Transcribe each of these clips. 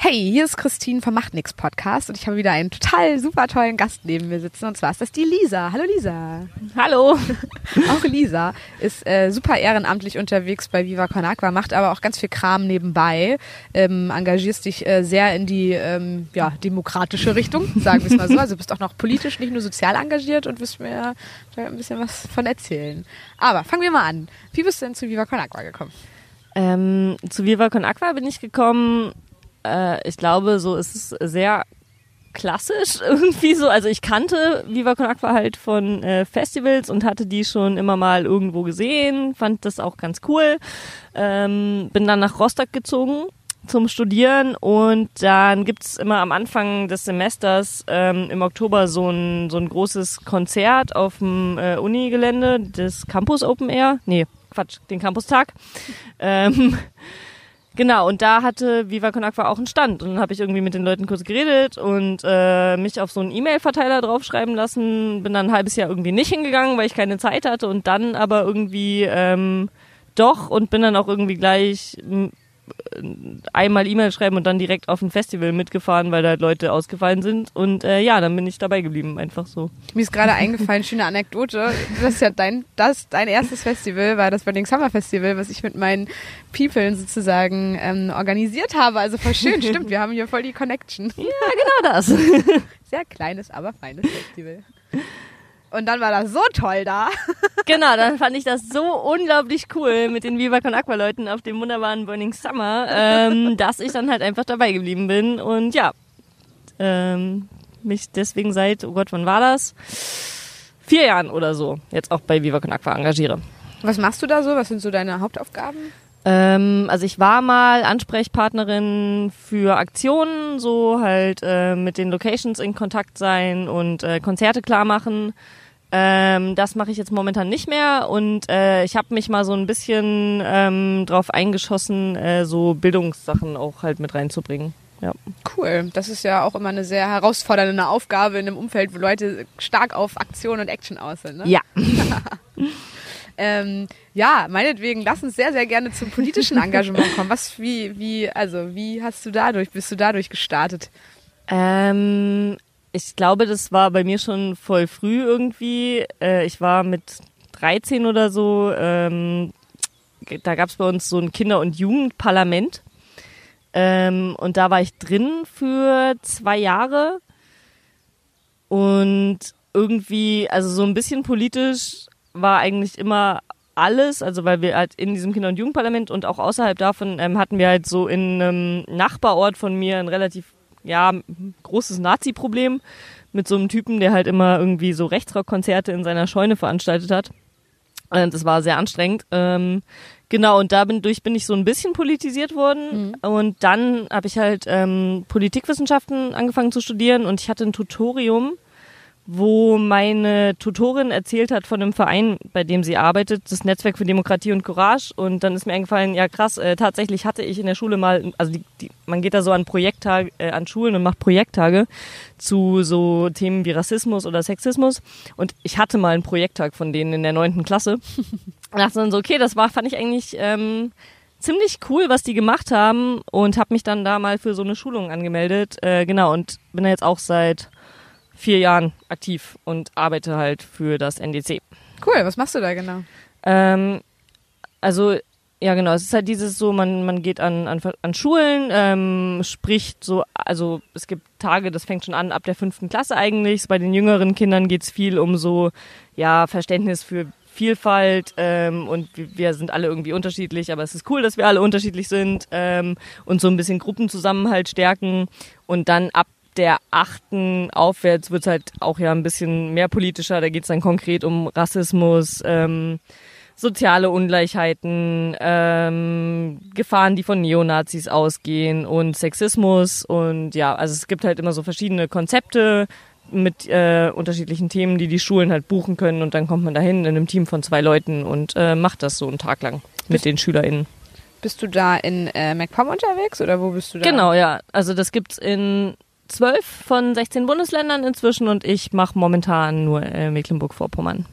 Hey, hier ist Christine vom Macht nix Podcast und ich habe wieder einen total super tollen Gast neben mir sitzen und zwar ist das die Lisa. Hallo Lisa. Hallo. Auch Lisa ist äh, super ehrenamtlich unterwegs bei Viva Con Aqua, macht aber auch ganz viel Kram nebenbei, ähm, engagierst dich äh, sehr in die ähm, ja, demokratische Richtung, sagen wir es mal so. Also bist auch noch politisch, nicht nur sozial engagiert und wirst mir da ein bisschen was von erzählen. Aber fangen wir mal an. Wie bist du denn zu Viva Con Aqua gekommen? Ähm, zu Viva Con Aqua bin ich gekommen äh, ich glaube, so ist es sehr klassisch irgendwie so. Also ich kannte Viva Con Aqua halt von äh, Festivals und hatte die schon immer mal irgendwo gesehen, fand das auch ganz cool. Ähm, bin dann nach Rostock gezogen zum Studieren und dann gibt's immer am Anfang des Semesters ähm, im Oktober so ein, so ein großes Konzert auf dem äh, Unigelände des Campus Open Air. Nee, Quatsch, den Campustag. Ähm, Genau, und da hatte Viva Con Aqua auch einen Stand. Und dann habe ich irgendwie mit den Leuten kurz geredet und äh, mich auf so einen E-Mail-Verteiler draufschreiben lassen. Bin dann ein halbes Jahr irgendwie nicht hingegangen, weil ich keine Zeit hatte. Und dann aber irgendwie ähm, doch und bin dann auch irgendwie gleich einmal E-Mail schreiben und dann direkt auf ein Festival mitgefahren, weil da halt Leute ausgefallen sind. Und äh, ja, dann bin ich dabei geblieben, einfach so. Mir ist gerade eingefallen, schöne Anekdote. Das ist ja dein, das, dein erstes Festival, war das Burning Summer Festival, was ich mit meinen People sozusagen ähm, organisiert habe. Also voll schön, stimmt, wir haben hier voll die Connection. Ja, genau das. Sehr kleines, aber feines Festival. Und dann war das so toll da. Genau, dann fand ich das so unglaublich cool mit den Viva Con Aqua Leuten auf dem wunderbaren Burning Summer, ähm, dass ich dann halt einfach dabei geblieben bin und ja, ähm, mich deswegen seit, oh Gott, wann war das? Vier Jahren oder so jetzt auch bei Viva Con Aqua engagiere. Was machst du da so? Was sind so deine Hauptaufgaben? Ähm, also ich war mal Ansprechpartnerin für Aktionen, so halt äh, mit den Locations in Kontakt sein und äh, Konzerte klar machen. Ähm, das mache ich jetzt momentan nicht mehr und äh, ich habe mich mal so ein bisschen ähm, drauf eingeschossen, äh, so Bildungssachen auch halt mit reinzubringen. Ja. Cool. Das ist ja auch immer eine sehr herausfordernde Aufgabe in einem Umfeld, wo Leute stark auf Aktion und Action aus sind. Ne? Ja. ähm, ja, meinetwegen, lass uns sehr, sehr gerne zum politischen Engagement kommen. Was, wie, wie, also, wie hast du dadurch, bist du dadurch gestartet? Ähm, ich glaube, das war bei mir schon voll früh irgendwie. Äh, ich war mit 13 oder so, ähm, da gab es bei uns so ein Kinder- und Jugendparlament. Ähm, und da war ich drin für zwei Jahre. Und irgendwie, also so ein bisschen politisch war eigentlich immer alles, also weil wir halt in diesem Kinder- und Jugendparlament und auch außerhalb davon ähm, hatten wir halt so in einem Nachbarort von mir ein relativ ja, großes Nazi-Problem mit so einem Typen, der halt immer irgendwie so Rechtsrockkonzerte in seiner Scheune veranstaltet hat. Und das war sehr anstrengend. Ähm, genau, und da bin, durch bin ich so ein bisschen politisiert worden. Mhm. Und dann habe ich halt ähm, Politikwissenschaften angefangen zu studieren und ich hatte ein Tutorium wo meine Tutorin erzählt hat von einem Verein, bei dem sie arbeitet, das Netzwerk für Demokratie und Courage. Und dann ist mir eingefallen, ja krass, äh, tatsächlich hatte ich in der Schule mal, also die, die, man geht da so an Projekttage, äh, an Schulen und macht Projekttage zu so Themen wie Rassismus oder Sexismus. Und ich hatte mal einen Projekttag von denen in der neunten Klasse. Und dachte dann so, okay, das war, fand ich eigentlich ähm, ziemlich cool, was die gemacht haben und habe mich dann da mal für so eine Schulung angemeldet. Äh, genau, und bin da jetzt auch seit vier Jahren aktiv und arbeite halt für das NDC. Cool, was machst du da genau? Ähm, also ja, genau. Es ist halt dieses so, man, man geht an, an, an Schulen, ähm, spricht so, also es gibt Tage, das fängt schon an ab der fünften Klasse eigentlich. Bei den jüngeren Kindern geht's viel um so, ja, Verständnis für Vielfalt ähm, und wir sind alle irgendwie unterschiedlich, aber es ist cool, dass wir alle unterschiedlich sind ähm, und so ein bisschen Gruppenzusammenhalt stärken und dann ab der achten aufwärts wird es halt auch ja ein bisschen mehr politischer. Da geht es dann konkret um Rassismus, ähm, soziale Ungleichheiten, ähm, Gefahren, die von Neonazis ausgehen und Sexismus. Und ja, also es gibt halt immer so verschiedene Konzepte mit äh, unterschiedlichen Themen, die die Schulen halt buchen können. Und dann kommt man dahin in einem Team von zwei Leuten und äh, macht das so einen Tag lang mit den SchülerInnen. Bist du da in äh, MacPom unterwegs oder wo bist du da? Genau, ja. Also das gibt's in zwölf von 16 Bundesländern inzwischen und ich mache momentan nur äh, Mecklenburg-Vorpommern.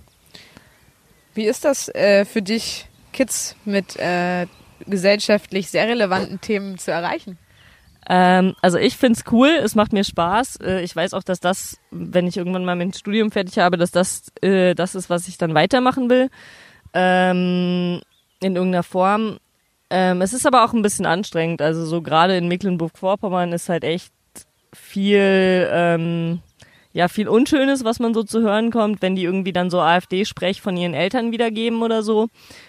Wie ist das äh, für dich, Kids mit äh, gesellschaftlich sehr relevanten Themen zu erreichen? Ähm, also ich find's cool, es macht mir Spaß. Äh, ich weiß auch, dass das, wenn ich irgendwann mal mein Studium fertig habe, dass das äh, das ist, was ich dann weitermachen will. Ähm, in irgendeiner Form. Ähm, es ist aber auch ein bisschen anstrengend. Also so gerade in Mecklenburg-Vorpommern ist halt echt viel, ähm, ja, viel Unschönes, was man so zu hören kommt, wenn die irgendwie dann so AfD-Sprech von ihren Eltern wiedergeben oder so.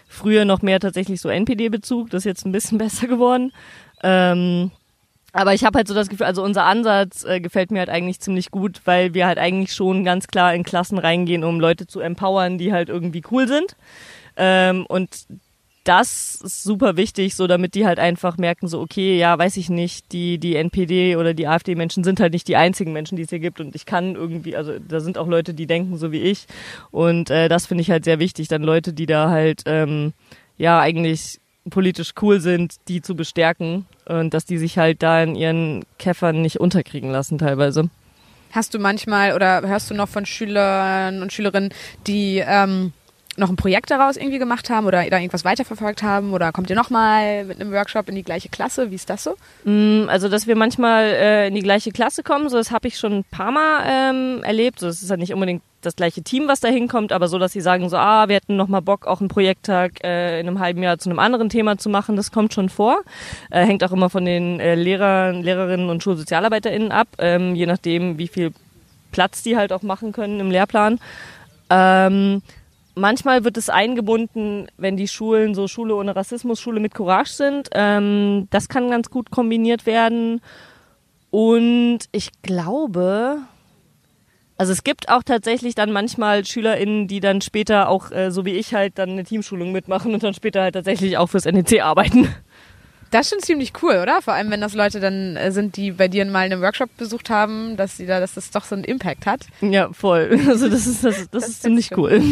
Früher noch mehr tatsächlich so NPD-Bezug, das ist jetzt ein bisschen besser geworden. Ähm, aber ich habe halt so das Gefühl, also unser Ansatz äh, gefällt mir halt eigentlich ziemlich gut, weil wir halt eigentlich schon ganz klar in Klassen reingehen, um Leute zu empowern, die halt irgendwie cool sind. Ähm, und das ist super wichtig, so damit die halt einfach merken, so okay, ja, weiß ich nicht, die die NPD oder die AfD-Menschen sind halt nicht die einzigen Menschen, die es hier gibt. Und ich kann irgendwie, also da sind auch Leute, die denken so wie ich. Und äh, das finde ich halt sehr wichtig, dann Leute, die da halt ähm, ja eigentlich politisch cool sind, die zu bestärken. Und dass die sich halt da in ihren Käffern nicht unterkriegen lassen teilweise. Hast du manchmal oder hörst du noch von Schülern und Schülerinnen, die ähm, noch ein Projekt daraus irgendwie gemacht haben oder da irgendwas weiterverfolgt haben oder kommt ihr nochmal mit einem Workshop in die gleiche Klasse? Wie ist das so? Mm, also, dass wir manchmal äh, in die gleiche Klasse kommen, so das habe ich schon ein paar Mal ähm, erlebt. So, es ist ja nicht unbedingt das gleiche Team, was da hinkommt, aber so, dass sie sagen so, ah, wir hätten nochmal Bock, auch einen Projekttag äh, in einem halben Jahr zu einem anderen Thema zu machen, das kommt schon vor. Äh, hängt auch immer von den äh, Lehrern, Lehrerinnen und SchulsozialarbeiterInnen ab, ähm, je nachdem, wie viel Platz die halt auch machen können im Lehrplan. Ähm, manchmal wird es eingebunden, wenn die Schulen so Schule ohne Rassismus, Schule mit Courage sind. Ähm, das kann ganz gut kombiniert werden. Und ich glaube, also es gibt auch tatsächlich dann manchmal SchülerInnen, die dann später auch, äh, so wie ich halt, dann eine Teamschulung mitmachen und dann später halt tatsächlich auch fürs NEC arbeiten. Das ist schon ziemlich cool, oder? Vor allem, wenn das Leute dann äh, sind, die bei dir mal einen Workshop besucht haben, dass sie da, dass das doch so einen Impact hat. Ja, voll. Also das ist das, das, das ist ziemlich cool.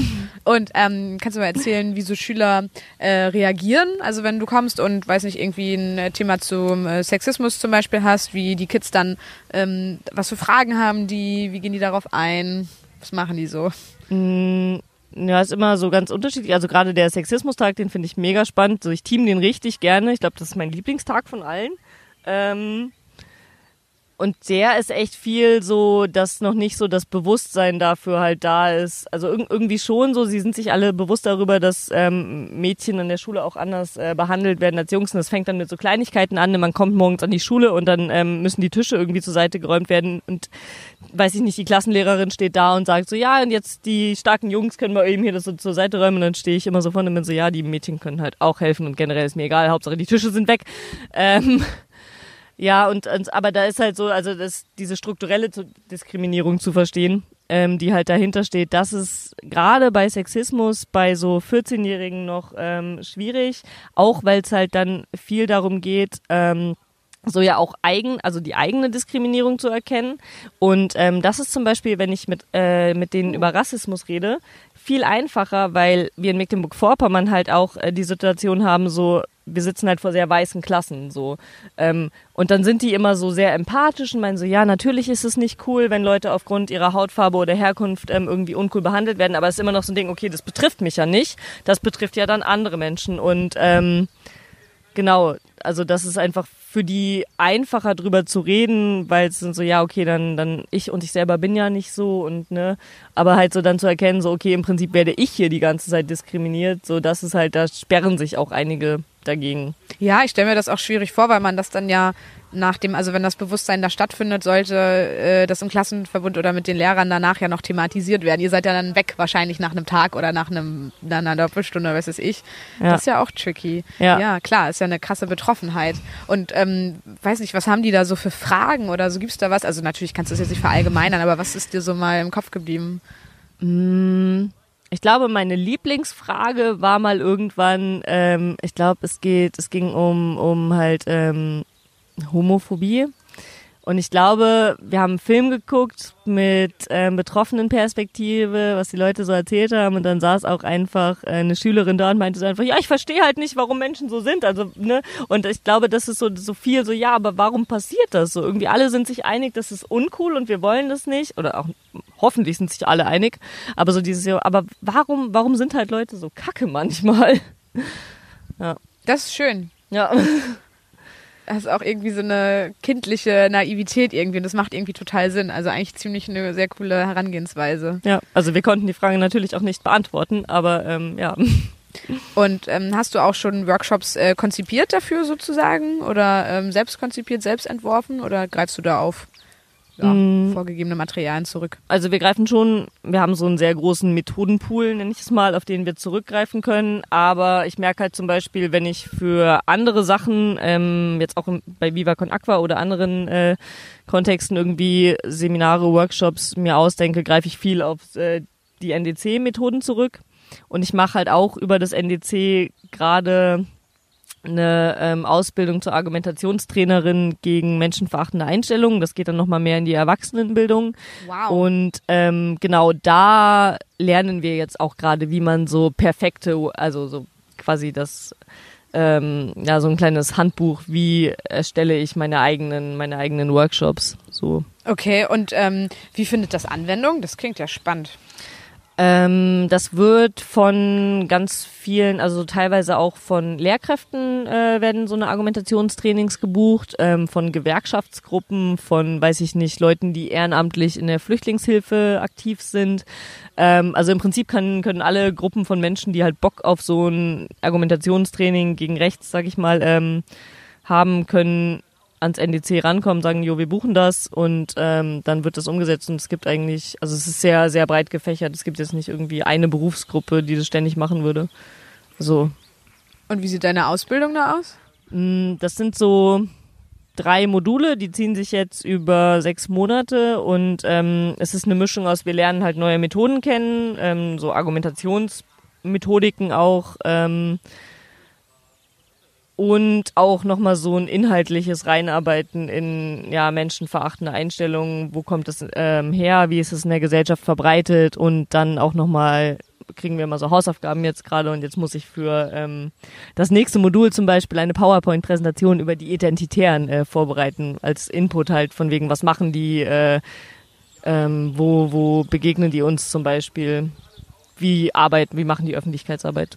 Und ähm, kannst du mal erzählen, wie so Schüler äh, reagieren? Also wenn du kommst und weiß nicht irgendwie ein äh, Thema zum äh, Sexismus zum Beispiel hast, wie die Kids dann ähm, was für Fragen haben, die, wie gehen die darauf ein? Was machen die so? Ja, ist immer so ganz unterschiedlich. Also gerade der Sexismustag, den finde ich mega spannend. So, ich team den richtig gerne. Ich glaube, das ist mein Lieblingstag von allen. Ähm, und der ist echt viel so, dass noch nicht so das Bewusstsein dafür halt da ist. Also irg irgendwie schon so, sie sind sich alle bewusst darüber, dass ähm, Mädchen in der Schule auch anders äh, behandelt werden als Jungs. Und das fängt dann mit so Kleinigkeiten an. Man kommt morgens an die Schule und dann ähm, müssen die Tische irgendwie zur Seite geräumt werden. Und weiß ich nicht, die Klassenlehrerin steht da und sagt so, ja, und jetzt die starken Jungs können wir eben hier das so zur Seite räumen. Und dann stehe ich immer so vorne und bin so, ja, die Mädchen können halt auch helfen und generell ist mir egal, Hauptsache die Tische sind weg. Ähm, ja, und, und aber da ist halt so, also das, diese strukturelle Diskriminierung zu verstehen, ähm, die halt dahinter steht, das ist gerade bei Sexismus bei so 14-Jährigen noch ähm, schwierig, auch weil es halt dann viel darum geht, ähm, so ja auch eigen, also die eigene Diskriminierung zu erkennen. Und ähm, das ist zum Beispiel, wenn ich mit, äh, mit denen über Rassismus rede, viel einfacher, weil wir in Mecklenburg-Vorpommern halt auch äh, die Situation haben, so wir sitzen halt vor sehr weißen Klassen so. Ähm, und dann sind die immer so sehr empathisch und meinen so ja natürlich ist es nicht cool wenn Leute aufgrund ihrer Hautfarbe oder Herkunft ähm, irgendwie uncool behandelt werden. Aber es ist immer noch so ein Ding okay das betrifft mich ja nicht. Das betrifft ja dann andere Menschen. Und ähm, genau also das ist einfach für die einfacher drüber zu reden, weil es sind so, ja, okay, dann, dann ich und ich selber bin ja nicht so und ne, aber halt so dann zu erkennen, so, okay, im Prinzip werde ich hier die ganze Zeit diskriminiert, so, das ist halt, da sperren sich auch einige dagegen. Ja, ich stelle mir das auch schwierig vor, weil man das dann ja nach dem, also wenn das Bewusstsein da stattfindet, sollte äh, das im Klassenverbund oder mit den Lehrern danach ja noch thematisiert werden. Ihr seid ja dann weg, wahrscheinlich nach einem Tag oder nach einem nach einer Doppelstunde, was weiß ich. Ja. Das ist ja auch tricky. Ja. ja, klar, ist ja eine krasse Betroffenheit. Und ähm, weiß nicht, was haben die da so für Fragen oder so? Gibt's da was? Also natürlich kannst du es jetzt nicht verallgemeinern, aber was ist dir so mal im Kopf geblieben? Mmh. Ich glaube, meine Lieblingsfrage war mal irgendwann, ähm, ich glaube, es geht, es ging um, um halt ähm, Homophobie. Und ich glaube, wir haben einen Film geguckt mit ähm, betroffenen Perspektive, was die Leute so erzählt haben. Und dann saß auch einfach äh, eine Schülerin da und meinte so einfach, ja, ich verstehe halt nicht, warum Menschen so sind. Also, ne? Und ich glaube, das ist so, so viel so, ja, aber warum passiert das so? Irgendwie alle sind sich einig, das ist uncool und wir wollen das nicht. Oder auch hoffentlich sind sich alle einig. Aber so dieses Jahr, aber warum, warum sind halt Leute so kacke manchmal? Ja. Das ist schön. Ja. Hast auch irgendwie so eine kindliche Naivität irgendwie und das macht irgendwie total Sinn. Also eigentlich ziemlich eine sehr coole Herangehensweise. Ja, also wir konnten die Frage natürlich auch nicht beantworten, aber ähm, ja. Und ähm, hast du auch schon Workshops äh, konzipiert dafür sozusagen oder ähm, selbst konzipiert, selbst entworfen oder greifst du da auf ja, mm. vorgegebene Materialien zurück? Also wir greifen schon, wir haben so einen sehr großen Methodenpool, nenne ich es mal, auf den wir zurückgreifen können. Aber ich merke halt zum Beispiel, wenn ich für andere Sachen, ähm, jetzt auch bei Viva Con Aqua oder anderen äh, Kontexten irgendwie Seminare, Workshops mir ausdenke, greife ich viel auf äh, die NDC-Methoden zurück. Und ich mache halt auch über das NDC gerade eine ähm, Ausbildung zur Argumentationstrainerin gegen menschenverachtende Einstellungen. Das geht dann nochmal mehr in die Erwachsenenbildung. Wow. Und ähm, genau da lernen wir jetzt auch gerade, wie man so perfekte, also so quasi das ähm, ja so ein kleines Handbuch, wie erstelle ich meine eigenen meine eigenen Workshops so. Okay, und ähm, wie findet das Anwendung? Das klingt ja spannend. Ähm, das wird von ganz vielen, also teilweise auch von Lehrkräften äh, werden so eine Argumentationstrainings gebucht, ähm, von Gewerkschaftsgruppen, von, weiß ich nicht, Leuten, die ehrenamtlich in der Flüchtlingshilfe aktiv sind. Ähm, also im Prinzip kann, können alle Gruppen von Menschen, die halt Bock auf so ein Argumentationstraining gegen rechts, sag ich mal, ähm, haben, können ans NDC rankommen, sagen, jo, wir buchen das und ähm, dann wird das umgesetzt und es gibt eigentlich, also es ist sehr, sehr breit gefächert. Es gibt jetzt nicht irgendwie eine Berufsgruppe, die das ständig machen würde. So. Und wie sieht deine Ausbildung da aus? Mm, das sind so drei Module, die ziehen sich jetzt über sechs Monate und ähm, es ist eine Mischung aus, wir lernen halt neue Methoden kennen, ähm, so Argumentationsmethodiken auch. Ähm, und auch nochmal so ein inhaltliches Reinarbeiten in ja, menschenverachtende Einstellungen, wo kommt es ähm, her, wie ist es in der Gesellschaft verbreitet? Und dann auch nochmal kriegen wir immer so Hausaufgaben jetzt gerade. Und jetzt muss ich für ähm, das nächste Modul zum Beispiel eine PowerPoint-Präsentation über die Identitären äh, vorbereiten, als Input halt von wegen, was machen die, äh, ähm, wo, wo begegnen die uns zum Beispiel, wie arbeiten, wie machen die Öffentlichkeitsarbeit.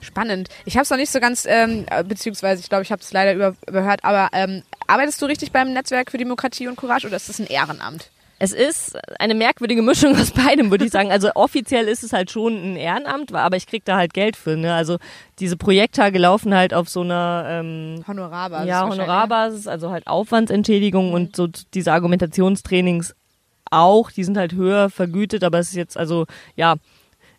Spannend. Ich habe es noch nicht so ganz, ähm, beziehungsweise ich glaube, ich habe es leider über, überhört, aber ähm, arbeitest du richtig beim Netzwerk für Demokratie und Courage oder ist das ein Ehrenamt? Es ist eine merkwürdige Mischung aus beidem, würde ich sagen. Also offiziell ist es halt schon ein Ehrenamt, aber ich krieg da halt Geld für. Ne? Also diese Projekttage laufen halt auf so einer ähm, Honorarbasis. Ja, Honorarbasis, also halt Aufwandsentschädigung mhm. und so diese Argumentationstrainings auch. Die sind halt höher vergütet, aber es ist jetzt also ja,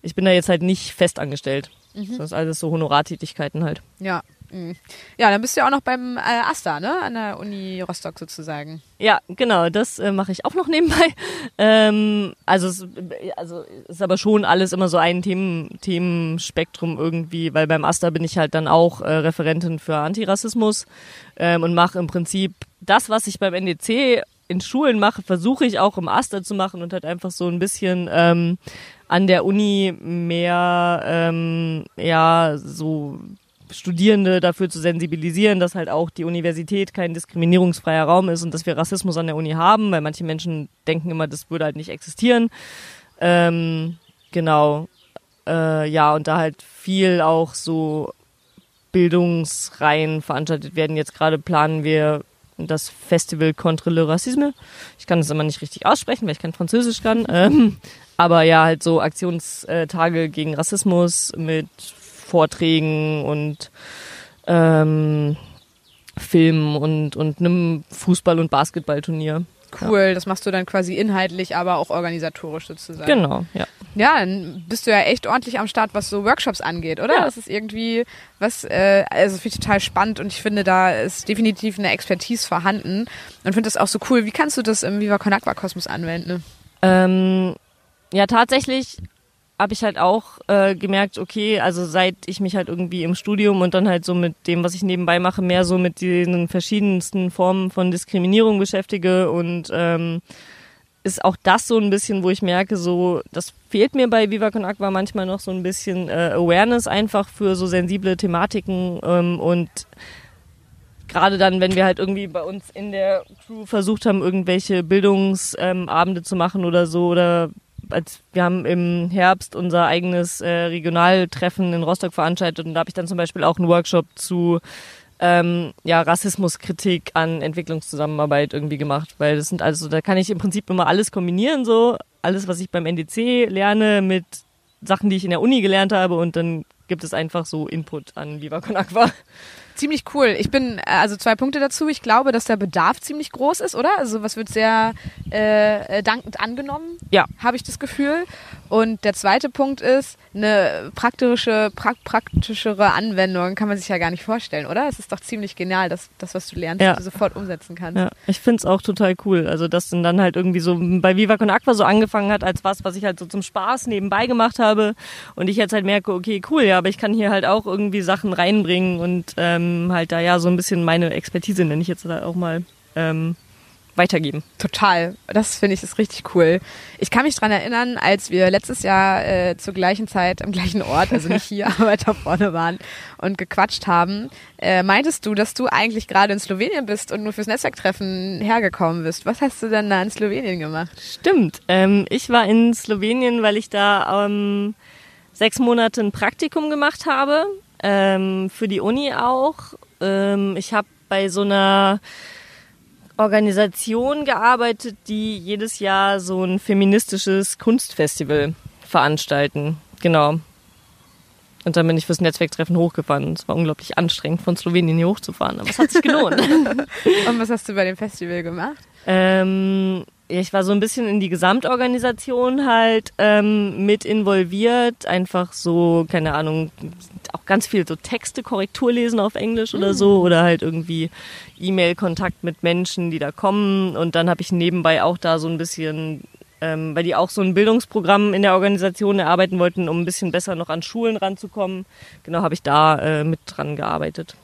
ich bin da jetzt halt nicht fest angestellt. Mhm. Das ist alles so Honorartätigkeiten halt. Ja. Mhm. Ja, dann bist du ja auch noch beim äh, AStA, ne? An der Uni Rostock sozusagen. Ja, genau, das äh, mache ich auch noch nebenbei. Ähm, also, es, also ist aber schon alles immer so ein Themen, Themenspektrum irgendwie, weil beim AStA bin ich halt dann auch äh, Referentin für Antirassismus ähm, und mache im Prinzip das, was ich beim NDC in Schulen mache, versuche ich auch im AStA zu machen und halt einfach so ein bisschen ähm, an der Uni mehr ähm, ja so Studierende dafür zu sensibilisieren, dass halt auch die Universität kein diskriminierungsfreier Raum ist und dass wir Rassismus an der Uni haben, weil manche Menschen denken immer, das würde halt nicht existieren. Ähm, genau. Äh, ja, und da halt viel auch so Bildungsreihen veranstaltet werden. Jetzt gerade planen wir das Festival Contre le Racisme. Ich kann es immer nicht richtig aussprechen, weil ich kein Französisch kann. Ähm, aber ja, halt so Aktionstage gegen Rassismus mit Vorträgen und ähm, Filmen und, und einem Fußball- und Basketballturnier. Cool, ja. das machst du dann quasi inhaltlich, aber auch organisatorisch sozusagen. Genau, ja. Ja, dann bist du ja echt ordentlich am Start, was so Workshops angeht, oder? Ja. Das ist irgendwie was, äh, also finde ich total spannend und ich finde, da ist definitiv eine Expertise vorhanden und finde das auch so cool. Wie kannst du das im Viva Con Aqua Kosmos anwenden? Ähm, ja, tatsächlich habe ich halt auch äh, gemerkt, okay, also seit ich mich halt irgendwie im Studium und dann halt so mit dem, was ich nebenbei mache, mehr so mit den verschiedensten Formen von Diskriminierung beschäftige und ähm, ist auch das so ein bisschen, wo ich merke, so, das fehlt mir bei Viva Con Aqua manchmal noch so ein bisschen äh, Awareness einfach für so sensible Thematiken ähm, und gerade dann, wenn wir halt irgendwie bei uns in der Crew versucht haben, irgendwelche Bildungsabende ähm, zu machen oder so oder als wir haben im Herbst unser eigenes äh, Regionaltreffen in Rostock veranstaltet und da habe ich dann zum Beispiel auch einen Workshop zu ähm, ja, Rassismuskritik an Entwicklungszusammenarbeit irgendwie gemacht, weil das sind also, da kann ich im Prinzip immer alles kombinieren, so alles, was ich beim NDC lerne mit Sachen, die ich in der Uni gelernt habe und dann gibt es einfach so Input an Viva Aqua ziemlich cool. Ich bin, äh, also zwei Punkte dazu. Ich glaube, dass der Bedarf ziemlich groß ist, oder? Also was wird sehr äh, äh, dankend angenommen, ja. habe ich das Gefühl. Und der zweite Punkt ist, eine praktische, pra praktischere Anwendung kann man sich ja gar nicht vorstellen, oder? Es ist doch ziemlich genial, dass das, was du lernst, ja. du sofort umsetzen kannst. Ja, ich finde es auch total cool. Also, dass dann halt irgendwie so bei Viva Con Aqua so angefangen hat als was, was ich halt so zum Spaß nebenbei gemacht habe. Und ich jetzt halt merke, okay, cool, ja, aber ich kann hier halt auch irgendwie Sachen reinbringen und ähm, halt da ja so ein bisschen meine Expertise, nenne ich jetzt da auch mal, ähm, weitergeben. Total. Das finde ich ist richtig cool. Ich kann mich dran erinnern, als wir letztes Jahr äh, zur gleichen Zeit am gleichen Ort, also nicht hier, aber da vorne waren und gequatscht haben, äh, meintest du, dass du eigentlich gerade in Slowenien bist und nur fürs Netzwerktreffen hergekommen bist. Was hast du denn da in Slowenien gemacht? Stimmt. Ähm, ich war in Slowenien, weil ich da ähm, sechs Monate ein Praktikum gemacht habe. Ähm, für die Uni auch. Ähm, ich habe bei so einer Organisation gearbeitet, die jedes Jahr so ein feministisches Kunstfestival veranstalten. Genau. Und dann bin ich fürs Netzwerktreffen hochgefahren. Es war unglaublich anstrengend, von Slowenien hier hochzufahren, aber es hat sich gelohnt. Und was hast du bei dem Festival gemacht? Ähm, ich war so ein bisschen in die Gesamtorganisation halt ähm, mit involviert. Einfach so, keine Ahnung, auch ganz viel so Texte, Korrektur lesen auf Englisch oder so. Oder halt irgendwie E-Mail-Kontakt mit Menschen, die da kommen. Und dann habe ich nebenbei auch da so ein bisschen, ähm, weil die auch so ein Bildungsprogramm in der Organisation erarbeiten wollten, um ein bisschen besser noch an Schulen ranzukommen. Genau, habe ich da äh, mit dran gearbeitet.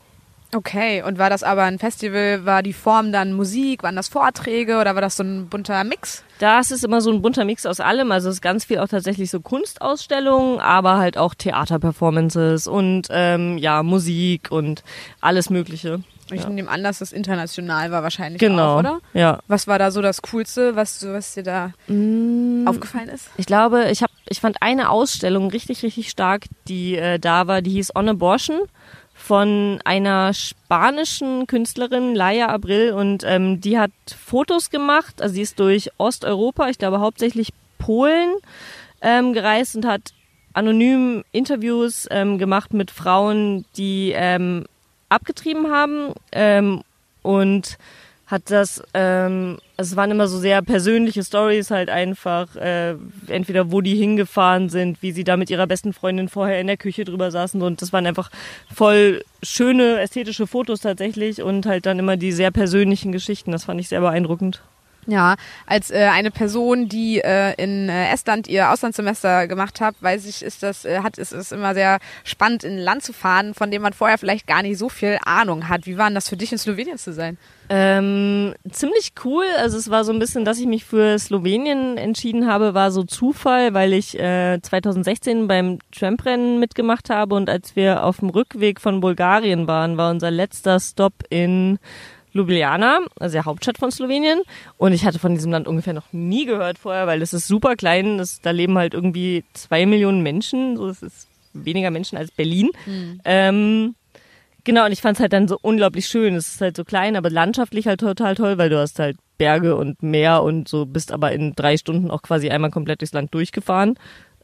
Okay, und war das aber ein Festival, war die Form dann Musik, waren das Vorträge oder war das so ein bunter Mix? Das ist immer so ein bunter Mix aus allem. Also es ist ganz viel auch tatsächlich so Kunstausstellungen, aber halt auch Theaterperformances und ähm, ja, Musik und alles Mögliche. Ich ja. nehme an, dass das international war wahrscheinlich genau, auch, oder? Ja. Was war da so das Coolste, was, was dir da mm, aufgefallen ist? Ich glaube, ich, hab, ich fand eine Ausstellung richtig, richtig stark, die äh, da war, die hieß On Abortion von einer spanischen Künstlerin, Laia Abril, und ähm, die hat Fotos gemacht. Also sie ist durch Osteuropa, ich glaube hauptsächlich Polen, ähm, gereist und hat anonym Interviews ähm, gemacht mit Frauen, die ähm, abgetrieben haben ähm, und hat das, ähm, es waren immer so sehr persönliche Stories halt einfach, äh, entweder wo die hingefahren sind, wie sie da mit ihrer besten Freundin vorher in der Küche drüber saßen und das waren einfach voll schöne ästhetische Fotos tatsächlich und halt dann immer die sehr persönlichen Geschichten, das fand ich sehr beeindruckend. Ja, als äh, eine Person, die äh, in äh, Estland ihr Auslandssemester gemacht hat, weiß ich, ist das äh, hat ist es immer sehr spannend in ein Land zu fahren, von dem man vorher vielleicht gar nicht so viel Ahnung hat. Wie war denn das für dich in Slowenien zu sein? Ähm, ziemlich cool. Also es war so ein bisschen, dass ich mich für Slowenien entschieden habe, war so Zufall, weil ich äh, 2016 beim Tramprennen mitgemacht habe und als wir auf dem Rückweg von Bulgarien waren, war unser letzter Stop in Ljubljana, also der Hauptstadt von Slowenien. Und ich hatte von diesem Land ungefähr noch nie gehört vorher, weil es ist super klein. Das, da leben halt irgendwie zwei Millionen Menschen. So, das ist weniger Menschen als Berlin. Mhm. Ähm, genau, und ich fand es halt dann so unglaublich schön. Es ist halt so klein, aber landschaftlich halt total toll, weil du hast halt Berge und Meer und so bist aber in drei Stunden auch quasi einmal komplett durchs Land durchgefahren.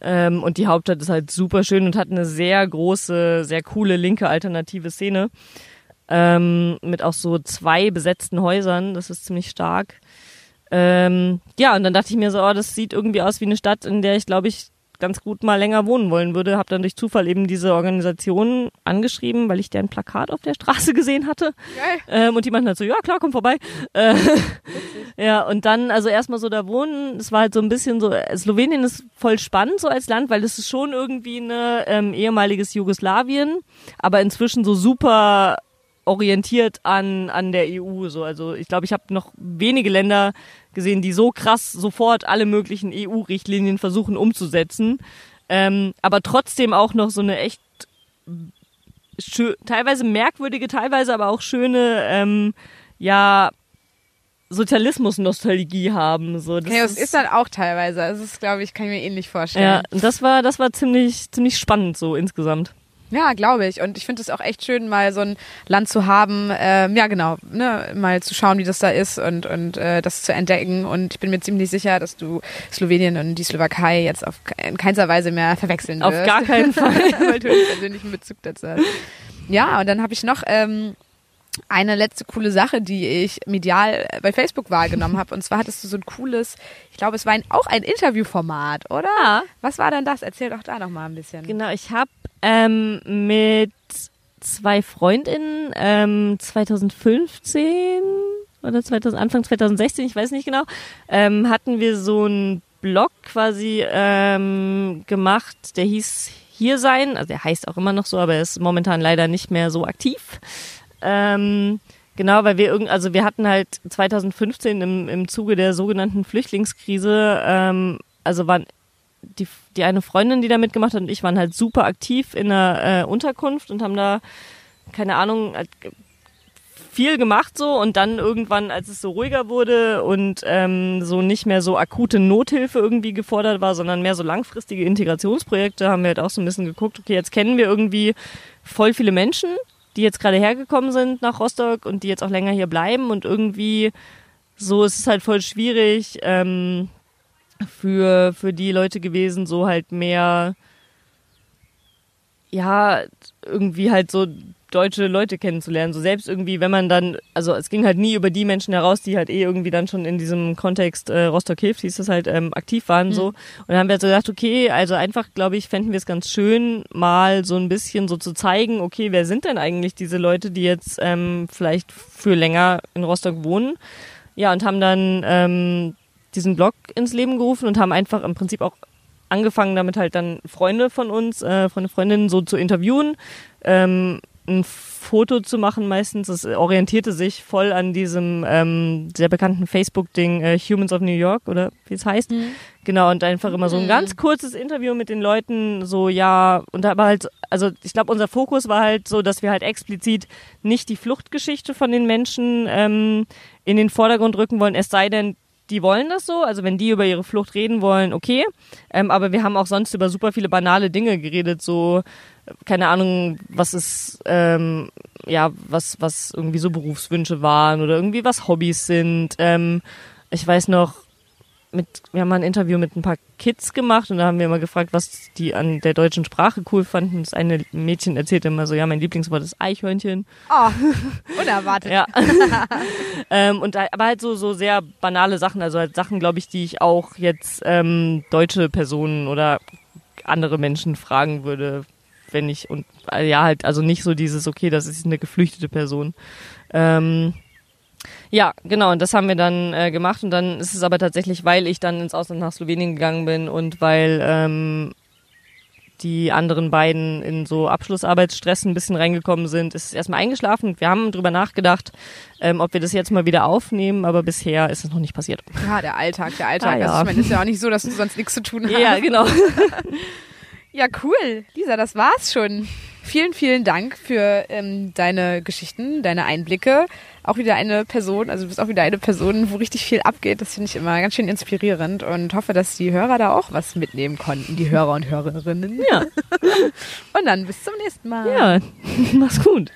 Ähm, und die Hauptstadt ist halt super schön und hat eine sehr große, sehr coole linke alternative Szene ähm, mit auch so zwei besetzten Häusern. Das ist ziemlich stark. Ähm, ja, und dann dachte ich mir so, oh, das sieht irgendwie aus wie eine Stadt, in der ich, glaube ich, ganz gut mal länger wohnen wollen würde. Habe dann durch Zufall eben diese Organisation angeschrieben, weil ich deren Plakat auf der Straße gesehen hatte. Ähm, und die meinten halt so, ja klar, komm vorbei. Äh, ja, und dann also erstmal so da wohnen. Es war halt so ein bisschen so, Slowenien ist voll spannend so als Land, weil es ist schon irgendwie ein ähm, ehemaliges Jugoslawien, aber inzwischen so super orientiert an, an der EU. So. Also ich glaube, ich habe noch wenige Länder gesehen, die so krass sofort alle möglichen EU-Richtlinien versuchen umzusetzen, ähm, aber trotzdem auch noch so eine echt teilweise merkwürdige, teilweise aber auch schöne, ähm, ja, Sozialismus-Nostalgie haben. So, das okay, das ist, ist dann auch teilweise. Das ist, glaube ich, kann ich mir ähnlich vorstellen. Ja, das war, das war ziemlich, ziemlich spannend so insgesamt. Ja, glaube ich. Und ich finde es auch echt schön, mal so ein Land zu haben, ähm, ja genau, ne, mal zu schauen, wie das da ist und, und äh, das zu entdecken. Und ich bin mir ziemlich sicher, dass du Slowenien und die Slowakei jetzt auf in keinster Weise mehr verwechseln wirst. Auf gar keinen Fall. weil du einen persönlichen Bezug dazu hast. Ja, und dann habe ich noch ähm, eine letzte coole Sache, die ich medial bei Facebook wahrgenommen habe. Und zwar hattest du so ein cooles, ich glaube, es war ein, auch ein Interviewformat, oder? Ja. Was war denn das? Erzähl doch da noch mal ein bisschen. Genau, ich habe ähm, mit zwei Freundinnen ähm, 2015 oder 2000, Anfang 2016, ich weiß nicht genau, ähm, hatten wir so einen Blog quasi ähm, gemacht, der hieß Hier sein, also der heißt auch immer noch so, aber er ist momentan leider nicht mehr so aktiv. Ähm, genau, weil wir irgend, also wir hatten halt 2015 im, im Zuge der sogenannten Flüchtlingskrise, ähm, also waren die, die eine Freundin, die da mitgemacht hat und ich waren halt super aktiv in der äh, Unterkunft und haben da, keine Ahnung, halt viel gemacht so und dann irgendwann, als es so ruhiger wurde und ähm, so nicht mehr so akute Nothilfe irgendwie gefordert war, sondern mehr so langfristige Integrationsprojekte, haben wir halt auch so ein bisschen geguckt, okay, jetzt kennen wir irgendwie voll viele Menschen, die jetzt gerade hergekommen sind nach Rostock und die jetzt auch länger hier bleiben und irgendwie so ist es halt voll schwierig ähm, für, für die Leute gewesen, so halt mehr ja, irgendwie halt so deutsche Leute kennenzulernen. So selbst irgendwie, wenn man dann, also es ging halt nie über die Menschen heraus, die halt eh irgendwie dann schon in diesem Kontext äh, Rostock hilft, hieß das halt, ähm, aktiv waren mhm. so. Und dann haben wir halt so gedacht, okay, also einfach, glaube ich, fänden wir es ganz schön, mal so ein bisschen so zu zeigen, okay, wer sind denn eigentlich diese Leute, die jetzt ähm, vielleicht für länger in Rostock wohnen? Ja, und haben dann ähm, diesen Blog ins Leben gerufen und haben einfach im Prinzip auch angefangen damit halt dann Freunde von uns, äh, Freunde, Freundinnen so zu interviewen, ähm, ein Foto zu machen meistens. Das orientierte sich voll an diesem ähm, sehr bekannten Facebook-Ding äh, Humans of New York oder wie es heißt. Mhm. Genau, und einfach immer so ein mhm. ganz kurzes Interview mit den Leuten, so ja, und aber halt, also ich glaube, unser Fokus war halt so, dass wir halt explizit nicht die Fluchtgeschichte von den Menschen ähm, in den Vordergrund rücken wollen, es sei denn, die wollen das so. Also wenn die über ihre Flucht reden wollen, okay. Ähm, aber wir haben auch sonst über super viele banale Dinge geredet, so keine Ahnung, was ist, ähm, ja, was, was irgendwie so Berufswünsche waren oder irgendwie was Hobbys sind. Ähm, ich weiß noch, mit, wir haben mal ein Interview mit ein paar Kids gemacht und da haben wir immer gefragt, was die an der deutschen Sprache cool fanden. Das eine Mädchen erzählte immer so, ja, mein Lieblingswort ist Eichhörnchen. Oh, unerwartet. ja. ähm, und aber halt so, so sehr banale Sachen, also halt Sachen, glaube ich, die ich auch jetzt ähm, deutsche Personen oder andere Menschen fragen würde, wenn ich und äh, ja halt also nicht so dieses okay, das ist eine geflüchtete Person. Ähm, ja, genau, und das haben wir dann äh, gemacht und dann ist es aber tatsächlich, weil ich dann ins Ausland nach Slowenien gegangen bin und weil ähm, die anderen beiden in so Abschlussarbeitsstress ein bisschen reingekommen sind, ist es erstmal eingeschlafen. Wir haben drüber nachgedacht, ähm, ob wir das jetzt mal wieder aufnehmen, aber bisher ist es noch nicht passiert. Ja, der Alltag, der Alltag. Ah, ja. Also ich meine, ist ja auch nicht so, dass du sonst nichts zu tun hast. Ja, genau. ja, cool. Lisa, das war's schon. Vielen, vielen Dank für ähm, deine Geschichten, deine Einblicke. Auch wieder eine Person, also du bist auch wieder eine Person, wo richtig viel abgeht. Das finde ich immer ganz schön inspirierend und hoffe, dass die Hörer da auch was mitnehmen konnten, die Hörer und Hörerinnen. Ja. und dann bis zum nächsten Mal. Ja, mach's gut.